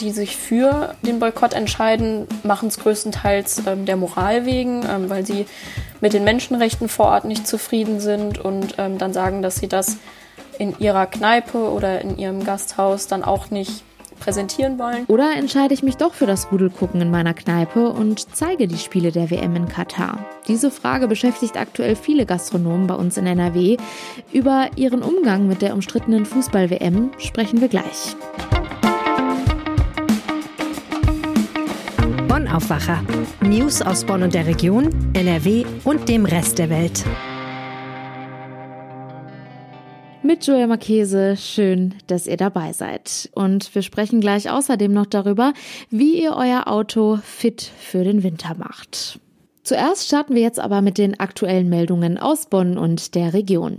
die sich für den Boykott entscheiden, machen es größtenteils ähm, der Moral wegen, ähm, weil sie mit den Menschenrechten vor Ort nicht zufrieden sind und ähm, dann sagen, dass sie das in ihrer Kneipe oder in ihrem Gasthaus dann auch nicht präsentieren wollen. Oder entscheide ich mich doch für das Rudelgucken in meiner Kneipe und zeige die Spiele der WM in Katar? Diese Frage beschäftigt aktuell viele Gastronomen bei uns in NRW. Über ihren Umgang mit der umstrittenen Fußball-WM sprechen wir gleich. Aufwacher. News aus Bonn und der Region, NRW und dem Rest der Welt. mit Joya Marchese. Schön, dass ihr dabei seid. Und wir sprechen gleich außerdem noch darüber, wie ihr euer Auto fit für den Winter macht. Zuerst starten wir jetzt aber mit den aktuellen Meldungen aus Bonn und der Region.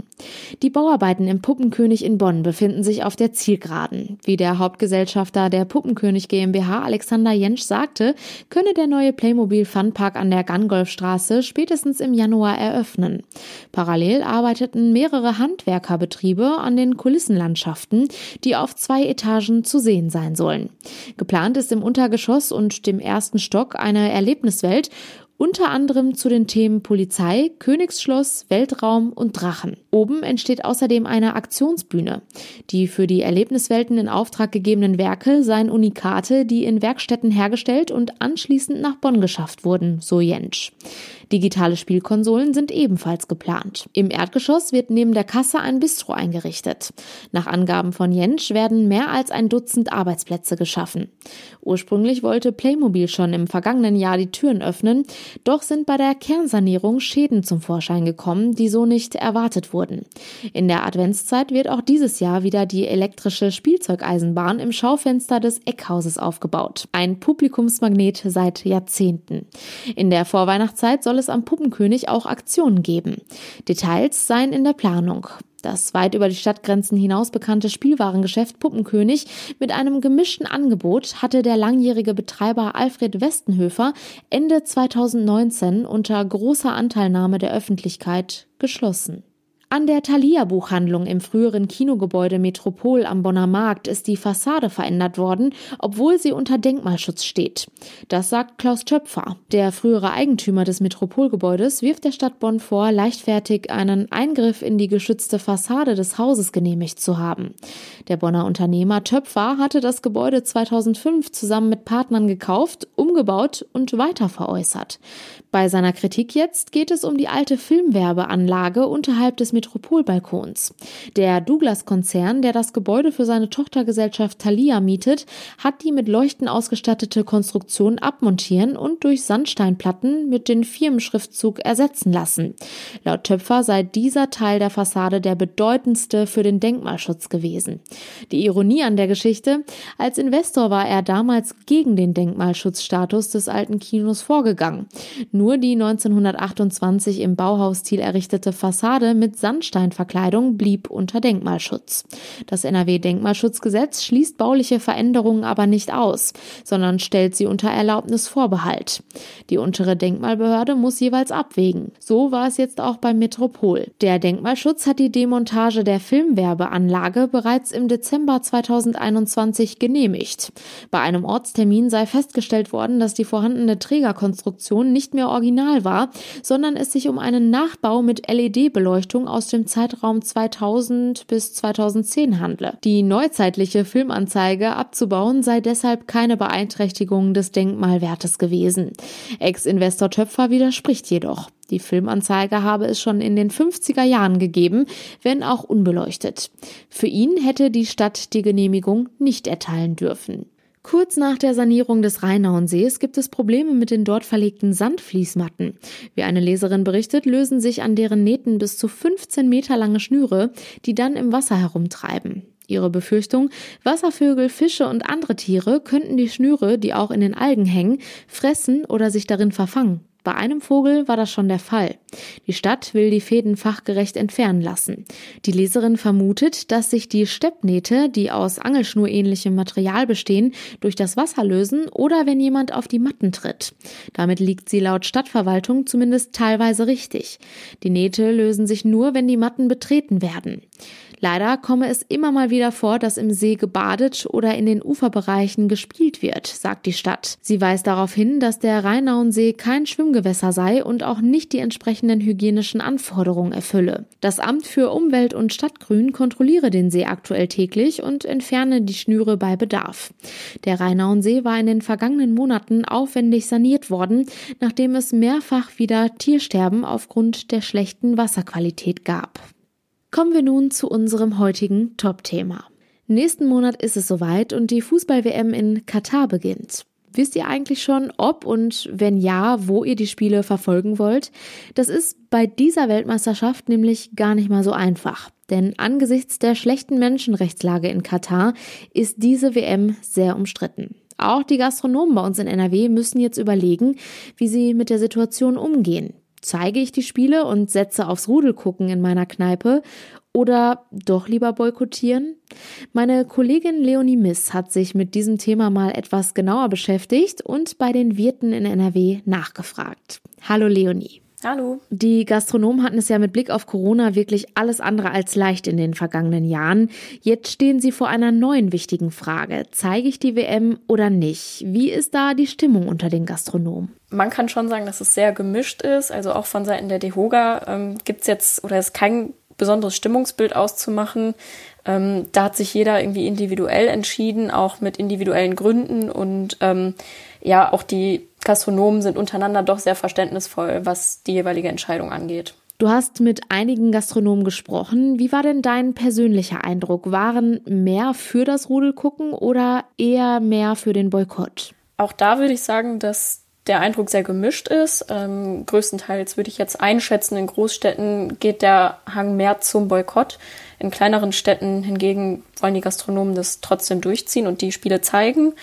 Die Bauarbeiten im Puppenkönig in Bonn befinden sich auf der Zielgeraden. Wie der Hauptgesellschafter der Puppenkönig GmbH Alexander Jentsch sagte, könne der neue Playmobil Funpark an der Gangolfstraße spätestens im Januar eröffnen. Parallel arbeiteten mehrere Handwerkerbetriebe an den Kulissenlandschaften, die auf zwei Etagen zu sehen sein sollen. Geplant ist im Untergeschoss und dem ersten Stock eine Erlebniswelt unter anderem zu den Themen Polizei, Königsschloss, Weltraum und Drachen. Oben entsteht außerdem eine Aktionsbühne. Die für die Erlebniswelten in Auftrag gegebenen Werke seien Unikate, die in Werkstätten hergestellt und anschließend nach Bonn geschafft wurden, so Jentsch. Digitale Spielkonsolen sind ebenfalls geplant. Im Erdgeschoss wird neben der Kasse ein Bistro eingerichtet. Nach Angaben von Jentsch werden mehr als ein Dutzend Arbeitsplätze geschaffen. Ursprünglich wollte Playmobil schon im vergangenen Jahr die Türen öffnen, doch sind bei der Kernsanierung Schäden zum Vorschein gekommen, die so nicht erwartet wurden. In der Adventszeit wird auch dieses Jahr wieder die elektrische Spielzeugeisenbahn im Schaufenster des Eckhauses aufgebaut. Ein Publikumsmagnet seit Jahrzehnten. In der Vorweihnachtszeit soll es am Puppenkönig auch Aktionen geben. Details seien in der Planung. Das weit über die Stadtgrenzen hinaus bekannte Spielwarengeschäft Puppenkönig mit einem gemischten Angebot hatte der langjährige Betreiber Alfred Westenhöfer Ende 2019 unter großer Anteilnahme der Öffentlichkeit geschlossen. An der Thalia-Buchhandlung im früheren Kinogebäude Metropol am Bonner Markt ist die Fassade verändert worden, obwohl sie unter Denkmalschutz steht. Das sagt Klaus Töpfer. Der frühere Eigentümer des Metropolgebäudes wirft der Stadt Bonn vor, leichtfertig einen Eingriff in die geschützte Fassade des Hauses genehmigt zu haben. Der Bonner Unternehmer Töpfer hatte das Gebäude 2005 zusammen mit Partnern gekauft, umgebaut und weiter veräußert. Bei seiner Kritik jetzt geht es um die alte Filmwerbeanlage unterhalb des Metropolbalkons. Der Douglas-Konzern, der das Gebäude für seine Tochtergesellschaft Thalia mietet, hat die mit Leuchten ausgestattete Konstruktion abmontieren und durch Sandsteinplatten mit dem Firmenschriftzug ersetzen lassen. Laut Töpfer sei dieser Teil der Fassade der bedeutendste für den Denkmalschutz gewesen. Die Ironie an der Geschichte, als Investor war er damals gegen den Denkmalschutzstatus des alten Kinos vorgegangen. Nur die 1928 im Bauhausstil errichtete Fassade mit Sandsteinverkleidung blieb unter Denkmalschutz. Das NRW-Denkmalschutzgesetz schließt bauliche Veränderungen aber nicht aus, sondern stellt sie unter Erlaubnisvorbehalt. Die untere Denkmalbehörde muss jeweils abwägen. So war es jetzt auch beim Metropol. Der Denkmalschutz hat die Demontage der Filmwerbeanlage bereits im Dezember 2021 genehmigt. Bei einem Ortstermin sei festgestellt worden, dass die vorhandene Trägerkonstruktion nicht mehr original war, sondern es sich um einen Nachbau mit LED-Beleuchtung aus dem Zeitraum 2000 bis 2010 handle. Die neuzeitliche Filmanzeige abzubauen sei deshalb keine Beeinträchtigung des Denkmalwertes gewesen. Ex-Investor Töpfer widerspricht jedoch. Die Filmanzeige habe es schon in den 50er Jahren gegeben, wenn auch unbeleuchtet. Für ihn hätte die Stadt die Genehmigung nicht erteilen dürfen. Kurz nach der Sanierung des Rheinauensees gibt es Probleme mit den dort verlegten Sandfließmatten. Wie eine Leserin berichtet, lösen sich an deren Nähten bis zu 15 Meter lange Schnüre, die dann im Wasser herumtreiben. Ihre Befürchtung, Wasservögel, Fische und andere Tiere könnten die Schnüre, die auch in den Algen hängen, fressen oder sich darin verfangen. Bei einem Vogel war das schon der Fall. Die Stadt will die Fäden fachgerecht entfernen lassen. Die Leserin vermutet, dass sich die Steppnähte, die aus Angelschnurähnlichem Material bestehen, durch das Wasser lösen oder wenn jemand auf die Matten tritt. Damit liegt sie laut Stadtverwaltung zumindest teilweise richtig. Die Nähte lösen sich nur, wenn die Matten betreten werden. Leider komme es immer mal wieder vor, dass im See gebadet oder in den Uferbereichen gespielt wird, sagt die Stadt. Sie weist darauf hin, dass der Rheinauensee kein Schwimmgewässer sei und auch nicht die entsprechenden hygienischen Anforderungen erfülle. Das Amt für Umwelt und Stadtgrün kontrolliere den See aktuell täglich und entferne die Schnüre bei Bedarf. Der Rheinauensee war in den vergangenen Monaten aufwendig saniert worden, nachdem es mehrfach wieder Tiersterben aufgrund der schlechten Wasserqualität gab. Kommen wir nun zu unserem heutigen Top-Thema. Nächsten Monat ist es soweit und die Fußball-WM in Katar beginnt. Wisst ihr eigentlich schon, ob und wenn ja, wo ihr die Spiele verfolgen wollt? Das ist bei dieser Weltmeisterschaft nämlich gar nicht mal so einfach. Denn angesichts der schlechten Menschenrechtslage in Katar ist diese WM sehr umstritten. Auch die Gastronomen bei uns in NRW müssen jetzt überlegen, wie sie mit der Situation umgehen. Zeige ich die Spiele und setze aufs Rudelgucken in meiner Kneipe oder doch lieber boykottieren? Meine Kollegin Leonie Miss hat sich mit diesem Thema mal etwas genauer beschäftigt und bei den Wirten in NRW nachgefragt. Hallo Leonie. Hallo. Die Gastronomen hatten es ja mit Blick auf Corona wirklich alles andere als leicht in den vergangenen Jahren. Jetzt stehen sie vor einer neuen wichtigen Frage. Zeige ich die WM oder nicht? Wie ist da die Stimmung unter den Gastronomen? Man kann schon sagen, dass es sehr gemischt ist. Also auch von Seiten der DEHOGA ähm, gibt es jetzt oder ist kein besonderes Stimmungsbild auszumachen. Ähm, da hat sich jeder irgendwie individuell entschieden, auch mit individuellen Gründen und ähm, ja, auch die Gastronomen sind untereinander doch sehr verständnisvoll, was die jeweilige Entscheidung angeht. Du hast mit einigen Gastronomen gesprochen. Wie war denn dein persönlicher Eindruck? Waren mehr für das Rudelgucken oder eher mehr für den Boykott? Auch da würde ich sagen, dass der Eindruck sehr gemischt ist. Ähm, größtenteils würde ich jetzt einschätzen, in Großstädten geht der Hang mehr zum Boykott. In kleineren Städten hingegen wollen die Gastronomen das trotzdem durchziehen und die Spiele zeigen.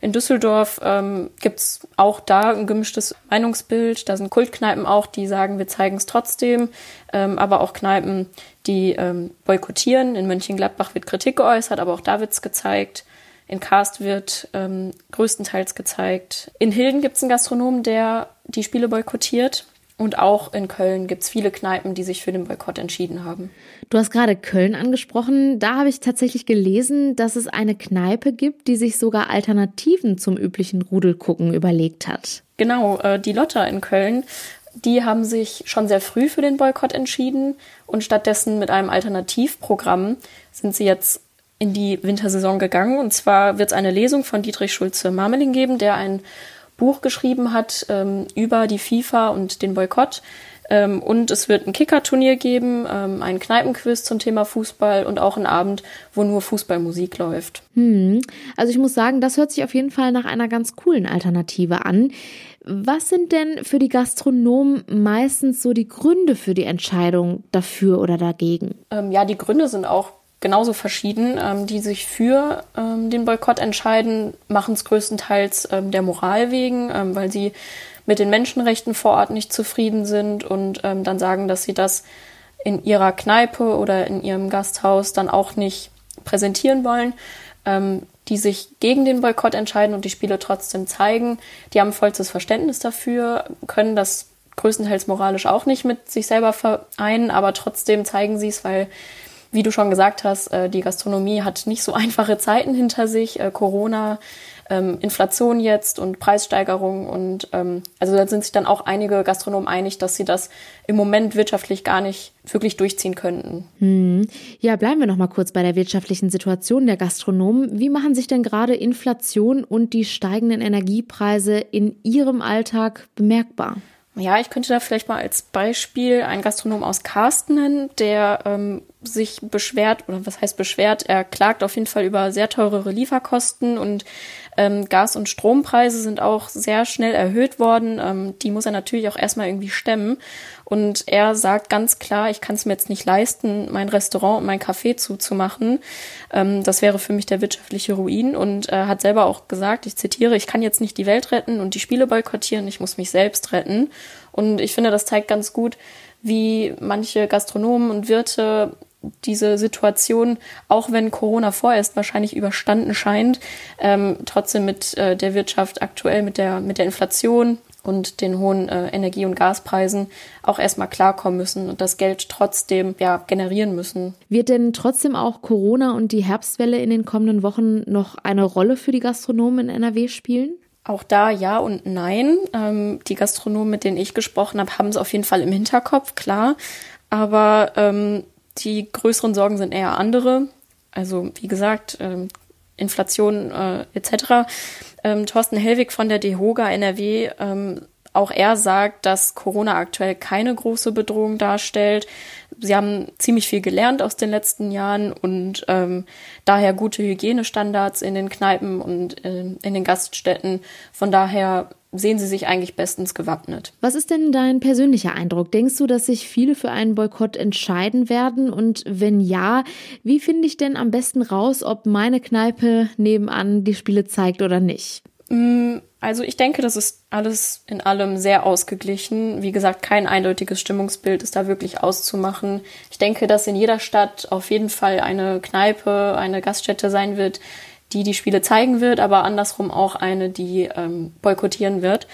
In Düsseldorf ähm, gibt's auch da ein gemischtes Meinungsbild. Da sind Kultkneipen auch, die sagen, wir zeigen es trotzdem, ähm, aber auch Kneipen, die ähm, boykottieren. In Mönchengladbach wird Kritik geäußert, aber auch da wird's gezeigt. In Karst wird ähm, größtenteils gezeigt. In Hilden gibt es einen Gastronomen, der die Spiele boykottiert. Und auch in Köln gibt es viele Kneipen, die sich für den Boykott entschieden haben. Du hast gerade Köln angesprochen. Da habe ich tatsächlich gelesen, dass es eine Kneipe gibt, die sich sogar Alternativen zum üblichen Rudelgucken überlegt hat. Genau, äh, die Lotta in Köln. Die haben sich schon sehr früh für den Boykott entschieden und stattdessen mit einem Alternativprogramm sind sie jetzt in die Wintersaison gegangen. Und zwar wird es eine Lesung von Dietrich Schulze-Marmeling geben, der ein Buch geschrieben hat ähm, über die FIFA und den Boykott. Ähm, und es wird ein Kicker-Turnier geben, ähm, einen Kneipenquiz zum Thema Fußball und auch einen Abend, wo nur Fußballmusik läuft. Hm. Also ich muss sagen, das hört sich auf jeden Fall nach einer ganz coolen Alternative an. Was sind denn für die Gastronomen meistens so die Gründe für die Entscheidung dafür oder dagegen? Ähm, ja, die Gründe sind auch genauso verschieden. Ähm, die sich für ähm, den Boykott entscheiden, machen es größtenteils ähm, der Moral wegen, ähm, weil sie mit den Menschenrechten vor Ort nicht zufrieden sind und ähm, dann sagen, dass sie das in ihrer Kneipe oder in ihrem Gasthaus dann auch nicht präsentieren wollen. Ähm, die sich gegen den Boykott entscheiden und die Spiele trotzdem zeigen, die haben vollstes Verständnis dafür, können das größtenteils moralisch auch nicht mit sich selber vereinen, aber trotzdem zeigen sie es, weil wie du schon gesagt hast, äh, die Gastronomie hat nicht so einfache Zeiten hinter sich. Äh, Corona, ähm, Inflation jetzt und Preissteigerung und ähm, also da sind sich dann auch einige Gastronomen einig, dass sie das im Moment wirtschaftlich gar nicht wirklich durchziehen könnten. Hm. Ja, bleiben wir noch mal kurz bei der wirtschaftlichen Situation der Gastronomen. Wie machen sich denn gerade Inflation und die steigenden Energiepreise in ihrem Alltag bemerkbar? Ja, ich könnte da vielleicht mal als Beispiel einen Gastronom aus Karsten nennen, der ähm, sich beschwert, oder was heißt beschwert, er klagt auf jeden Fall über sehr teurere Lieferkosten und ähm, Gas- und Strompreise sind auch sehr schnell erhöht worden. Ähm, die muss er natürlich auch erstmal irgendwie stemmen. Und er sagt ganz klar, ich kann es mir jetzt nicht leisten, mein Restaurant und mein Café zuzumachen. Ähm, das wäre für mich der wirtschaftliche Ruin. Und er hat selber auch gesagt, ich zitiere, ich kann jetzt nicht die Welt retten und die Spiele boykottieren, ich muss mich selbst retten. Und ich finde, das zeigt ganz gut, wie manche Gastronomen und Wirte diese Situation, auch wenn Corona vorerst wahrscheinlich überstanden scheint, ähm, trotzdem mit äh, der Wirtschaft aktuell, mit der, mit der Inflation und den hohen äh, Energie- und Gaspreisen auch erstmal klarkommen müssen und das Geld trotzdem ja, generieren müssen. Wird denn trotzdem auch Corona und die Herbstwelle in den kommenden Wochen noch eine Rolle für die Gastronomen in NRW spielen? Auch da ja und nein. Ähm, die Gastronomen, mit denen ich gesprochen habe, haben es auf jeden Fall im Hinterkopf, klar. Aber ähm, die größeren Sorgen sind eher andere. Also wie gesagt, ähm, Inflation äh, etc. Ähm, Thorsten Hellwig von der DEHOGA NRW, ähm, auch er sagt, dass Corona aktuell keine große Bedrohung darstellt. Sie haben ziemlich viel gelernt aus den letzten Jahren und ähm, daher gute Hygienestandards in den Kneipen und äh, in den Gaststätten. Von daher sehen sie sich eigentlich bestens gewappnet. Was ist denn dein persönlicher Eindruck? Denkst du, dass sich viele für einen Boykott entscheiden werden? Und wenn ja, wie finde ich denn am besten raus, ob meine Kneipe nebenan die Spiele zeigt oder nicht? Mm, also ich denke, das ist alles in allem sehr ausgeglichen. Wie gesagt, kein eindeutiges Stimmungsbild ist da wirklich auszumachen. Ich denke, dass in jeder Stadt auf jeden Fall eine Kneipe, eine Gaststätte sein wird, die die Spiele zeigen wird, aber andersrum auch eine, die ähm, boykottieren wird.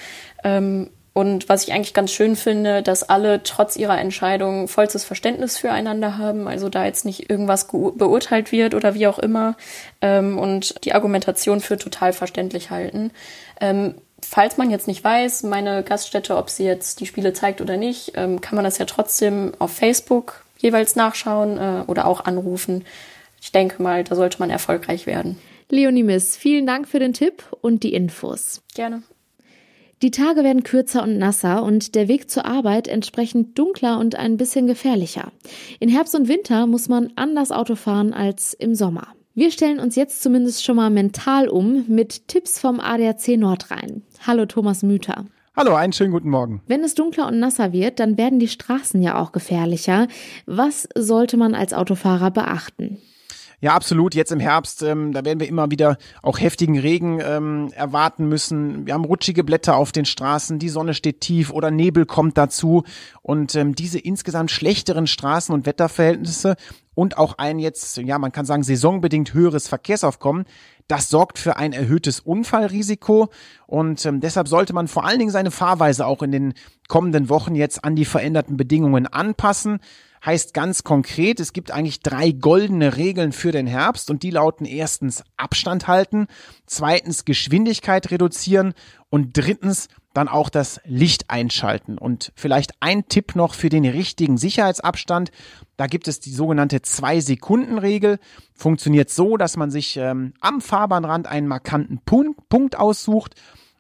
Ähm, und was ich eigentlich ganz schön finde, dass alle trotz ihrer Entscheidung vollstes Verständnis füreinander haben, also da jetzt nicht irgendwas beurteilt wird oder wie auch immer ähm, und die Argumentation für total verständlich halten. Ähm, falls man jetzt nicht weiß, meine Gaststätte, ob sie jetzt die Spiele zeigt oder nicht, ähm, kann man das ja trotzdem auf Facebook jeweils nachschauen äh, oder auch anrufen. Ich denke mal, da sollte man erfolgreich werden. Leonie Miss, vielen Dank für den Tipp und die Infos. Gerne. Die Tage werden kürzer und nasser und der Weg zur Arbeit entsprechend dunkler und ein bisschen gefährlicher. In Herbst und Winter muss man anders Auto fahren als im Sommer. Wir stellen uns jetzt zumindest schon mal mental um mit Tipps vom ADAC Nordrhein. Hallo Thomas Müther. Hallo, einen schönen guten Morgen. Wenn es dunkler und nasser wird, dann werden die Straßen ja auch gefährlicher. Was sollte man als Autofahrer beachten? Ja, absolut. Jetzt im Herbst, ähm, da werden wir immer wieder auch heftigen Regen ähm, erwarten müssen. Wir haben rutschige Blätter auf den Straßen, die Sonne steht tief oder Nebel kommt dazu. Und ähm, diese insgesamt schlechteren Straßen- und Wetterverhältnisse und auch ein jetzt, ja, man kann sagen, saisonbedingt höheres Verkehrsaufkommen, das sorgt für ein erhöhtes Unfallrisiko und ähm, deshalb sollte man vor allen Dingen seine Fahrweise auch in den kommenden Wochen jetzt an die veränderten Bedingungen anpassen heißt ganz konkret, es gibt eigentlich drei goldene Regeln für den Herbst und die lauten erstens Abstand halten, zweitens Geschwindigkeit reduzieren und drittens dann auch das Licht einschalten. Und vielleicht ein Tipp noch für den richtigen Sicherheitsabstand. Da gibt es die sogenannte Zwei-Sekunden-Regel. Funktioniert so, dass man sich ähm, am Fahrbahnrand einen markanten Punkt aussucht.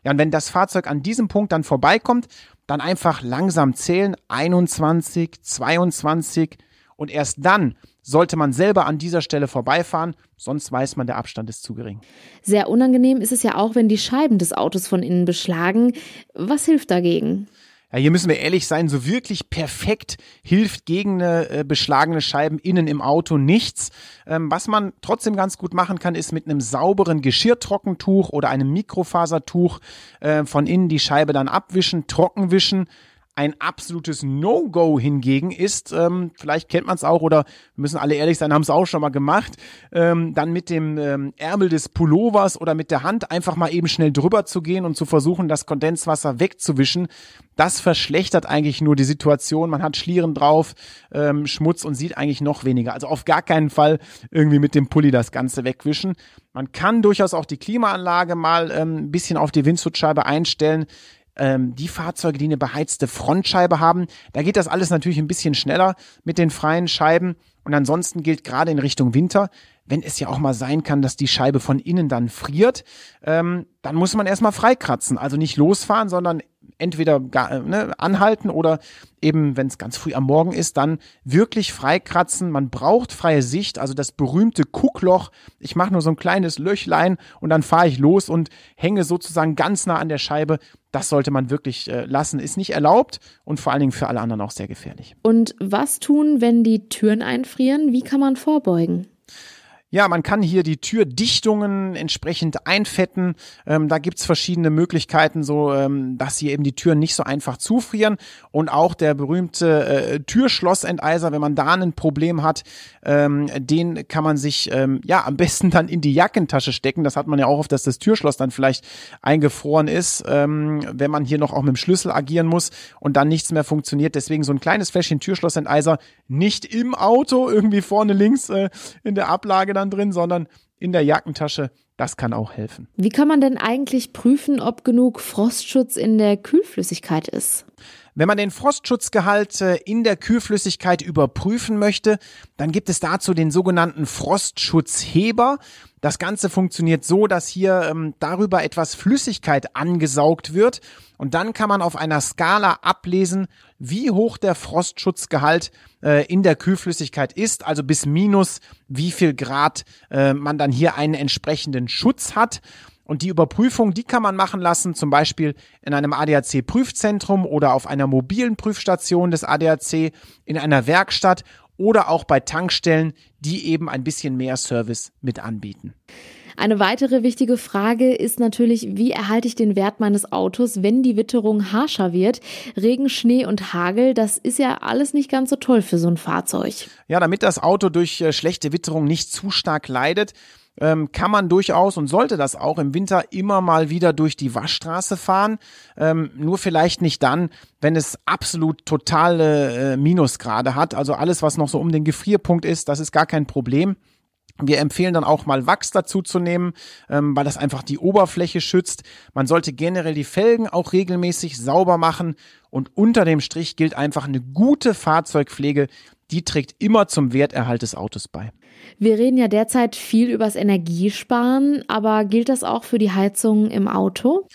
Ja, und wenn das Fahrzeug an diesem Punkt dann vorbeikommt, dann einfach langsam zählen, 21, 22 und erst dann sollte man selber an dieser Stelle vorbeifahren, sonst weiß man, der Abstand ist zu gering. Sehr unangenehm ist es ja auch, wenn die Scheiben des Autos von innen beschlagen. Was hilft dagegen? Ja, hier müssen wir ehrlich sein, so wirklich perfekt hilft gegen eine äh, beschlagene Scheiben innen im Auto nichts. Ähm, was man trotzdem ganz gut machen kann, ist mit einem sauberen Geschirrtrockentuch oder einem Mikrofasertuch äh, von innen die Scheibe dann abwischen, trockenwischen ein absolutes No-Go hingegen ist, ähm, vielleicht kennt man es auch oder müssen alle ehrlich sein, haben es auch schon mal gemacht, ähm, dann mit dem ähm, Ärmel des Pullovers oder mit der Hand einfach mal eben schnell drüber zu gehen und zu versuchen, das Kondenswasser wegzuwischen. Das verschlechtert eigentlich nur die Situation. Man hat Schlieren drauf, ähm, Schmutz und sieht eigentlich noch weniger. Also auf gar keinen Fall irgendwie mit dem Pulli das Ganze wegwischen. Man kann durchaus auch die Klimaanlage mal ähm, ein bisschen auf die Windschutzscheibe einstellen ähm, die Fahrzeuge, die eine beheizte Frontscheibe haben, da geht das alles natürlich ein bisschen schneller mit den freien Scheiben. Und ansonsten gilt gerade in Richtung Winter, wenn es ja auch mal sein kann, dass die Scheibe von innen dann friert, ähm, dann muss man erstmal freikratzen. Also nicht losfahren, sondern entweder gar, ne, anhalten oder eben, wenn es ganz früh am Morgen ist, dann wirklich freikratzen. Man braucht freie Sicht, also das berühmte Kuckloch. Ich mache nur so ein kleines Löchlein und dann fahre ich los und hänge sozusagen ganz nah an der Scheibe. Das sollte man wirklich äh, lassen. Ist nicht erlaubt und vor allen Dingen für alle anderen auch sehr gefährlich. Und was tun, wenn die Türen einfrieren? Wie kann man vorbeugen? Ja, man kann hier die Türdichtungen entsprechend einfetten. Ähm, da gibt's verschiedene Möglichkeiten, so ähm, dass hier eben die Türen nicht so einfach zufrieren. Und auch der berühmte äh, Türschlossenteiser, wenn man da ein Problem hat, ähm, den kann man sich ähm, ja am besten dann in die Jackentasche stecken. Das hat man ja auch oft, dass das Türschloss dann vielleicht eingefroren ist, ähm, wenn man hier noch auch mit dem Schlüssel agieren muss und dann nichts mehr funktioniert. Deswegen so ein kleines Fläschchen Türschlossenteiser nicht im Auto, irgendwie vorne links äh, in der Ablage dann drin, sondern in der Jackentasche. Das kann auch helfen. Wie kann man denn eigentlich prüfen, ob genug Frostschutz in der Kühlflüssigkeit ist? Wenn man den Frostschutzgehalt äh, in der Kühlflüssigkeit überprüfen möchte, dann gibt es dazu den sogenannten Frostschutzheber. Das Ganze funktioniert so, dass hier ähm, darüber etwas Flüssigkeit angesaugt wird und dann kann man auf einer Skala ablesen, wie hoch der Frostschutzgehalt äh, in der Kühlflüssigkeit ist, also bis minus wie viel Grad äh, man dann hier einen entsprechenden Schutz hat. Und die Überprüfung, die kann man machen lassen, zum Beispiel in einem ADAC-Prüfzentrum oder auf einer mobilen Prüfstation des ADAC, in einer Werkstatt oder auch bei Tankstellen, die eben ein bisschen mehr Service mit anbieten. Eine weitere wichtige Frage ist natürlich, wie erhalte ich den Wert meines Autos, wenn die Witterung harscher wird? Regen, Schnee und Hagel, das ist ja alles nicht ganz so toll für so ein Fahrzeug. Ja, damit das Auto durch äh, schlechte Witterung nicht zu stark leidet, ähm, kann man durchaus und sollte das auch im Winter immer mal wieder durch die Waschstraße fahren. Ähm, nur vielleicht nicht dann, wenn es absolut totale äh, Minusgrade hat. Also alles, was noch so um den Gefrierpunkt ist, das ist gar kein Problem. Wir empfehlen dann auch mal Wachs dazu zu nehmen, ähm, weil das einfach die Oberfläche schützt. Man sollte generell die Felgen auch regelmäßig sauber machen und unter dem Strich gilt einfach eine gute Fahrzeugpflege, die trägt immer zum Werterhalt des Autos bei. Wir reden ja derzeit viel übers Energiesparen, aber gilt das auch für die Heizung im Auto?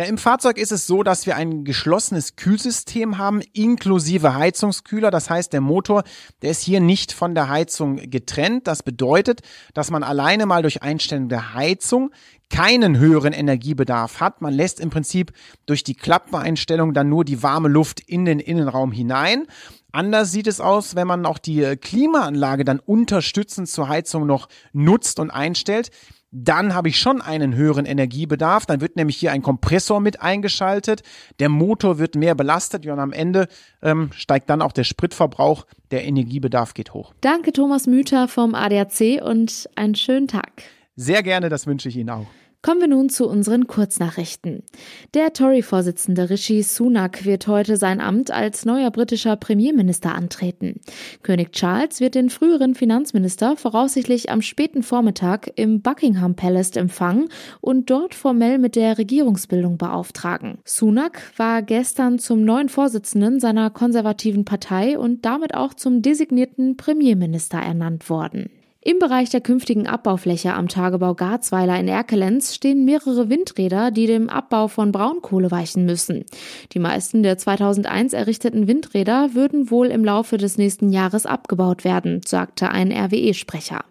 Ja, im Fahrzeug ist es so, dass wir ein geschlossenes Kühlsystem haben, inklusive Heizungskühler. Das heißt, der Motor, der ist hier nicht von der Heizung getrennt. Das bedeutet, dass man alleine mal durch Einstellung der Heizung keinen höheren Energiebedarf hat. Man lässt im Prinzip durch die Klappeneinstellung dann nur die warme Luft in den Innenraum hinein. Anders sieht es aus, wenn man auch die Klimaanlage dann unterstützend zur Heizung noch nutzt und einstellt. Dann habe ich schon einen höheren Energiebedarf. Dann wird nämlich hier ein Kompressor mit eingeschaltet. Der Motor wird mehr belastet und am Ende ähm, steigt dann auch der Spritverbrauch. Der Energiebedarf geht hoch. Danke, Thomas Müther vom ADAC und einen schönen Tag. Sehr gerne, das wünsche ich Ihnen auch. Kommen wir nun zu unseren Kurznachrichten. Der Tory-Vorsitzende Rishi Sunak wird heute sein Amt als neuer britischer Premierminister antreten. König Charles wird den früheren Finanzminister voraussichtlich am späten Vormittag im Buckingham Palace empfangen und dort formell mit der Regierungsbildung beauftragen. Sunak war gestern zum neuen Vorsitzenden seiner konservativen Partei und damit auch zum designierten Premierminister ernannt worden. Im Bereich der künftigen Abbaufläche am Tagebau Garzweiler in Erkelenz stehen mehrere Windräder, die dem Abbau von Braunkohle weichen müssen. Die meisten der 2001 errichteten Windräder würden wohl im Laufe des nächsten Jahres abgebaut werden, sagte ein RWE-Sprecher.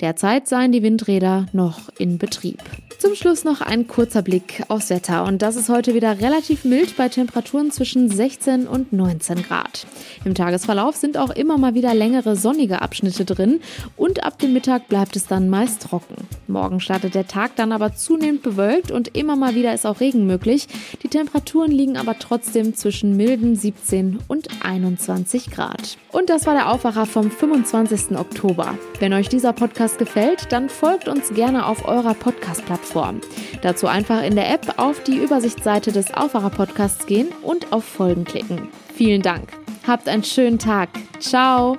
Derzeit seien die Windräder noch in Betrieb. Zum Schluss noch ein kurzer Blick aufs Wetter und das ist heute wieder relativ mild bei Temperaturen zwischen 16 und 19 Grad. Im Tagesverlauf sind auch immer mal wieder längere sonnige Abschnitte drin und ab dem Mittag bleibt es dann meist trocken. Morgen startet der Tag dann aber zunehmend bewölkt und immer mal wieder ist auch Regen möglich. Die Temperaturen liegen aber trotzdem zwischen milden 17 und 21 Grad. Und das war der Aufwacher vom 25. Oktober. Wenn euch dieser Podcast gefällt, dann folgt uns gerne auf eurer Podcast-Plattform. Plattform. Dazu einfach in der App auf die Übersichtsseite des Aufwacher-Podcasts gehen und auf Folgen klicken. Vielen Dank. Habt einen schönen Tag. Ciao.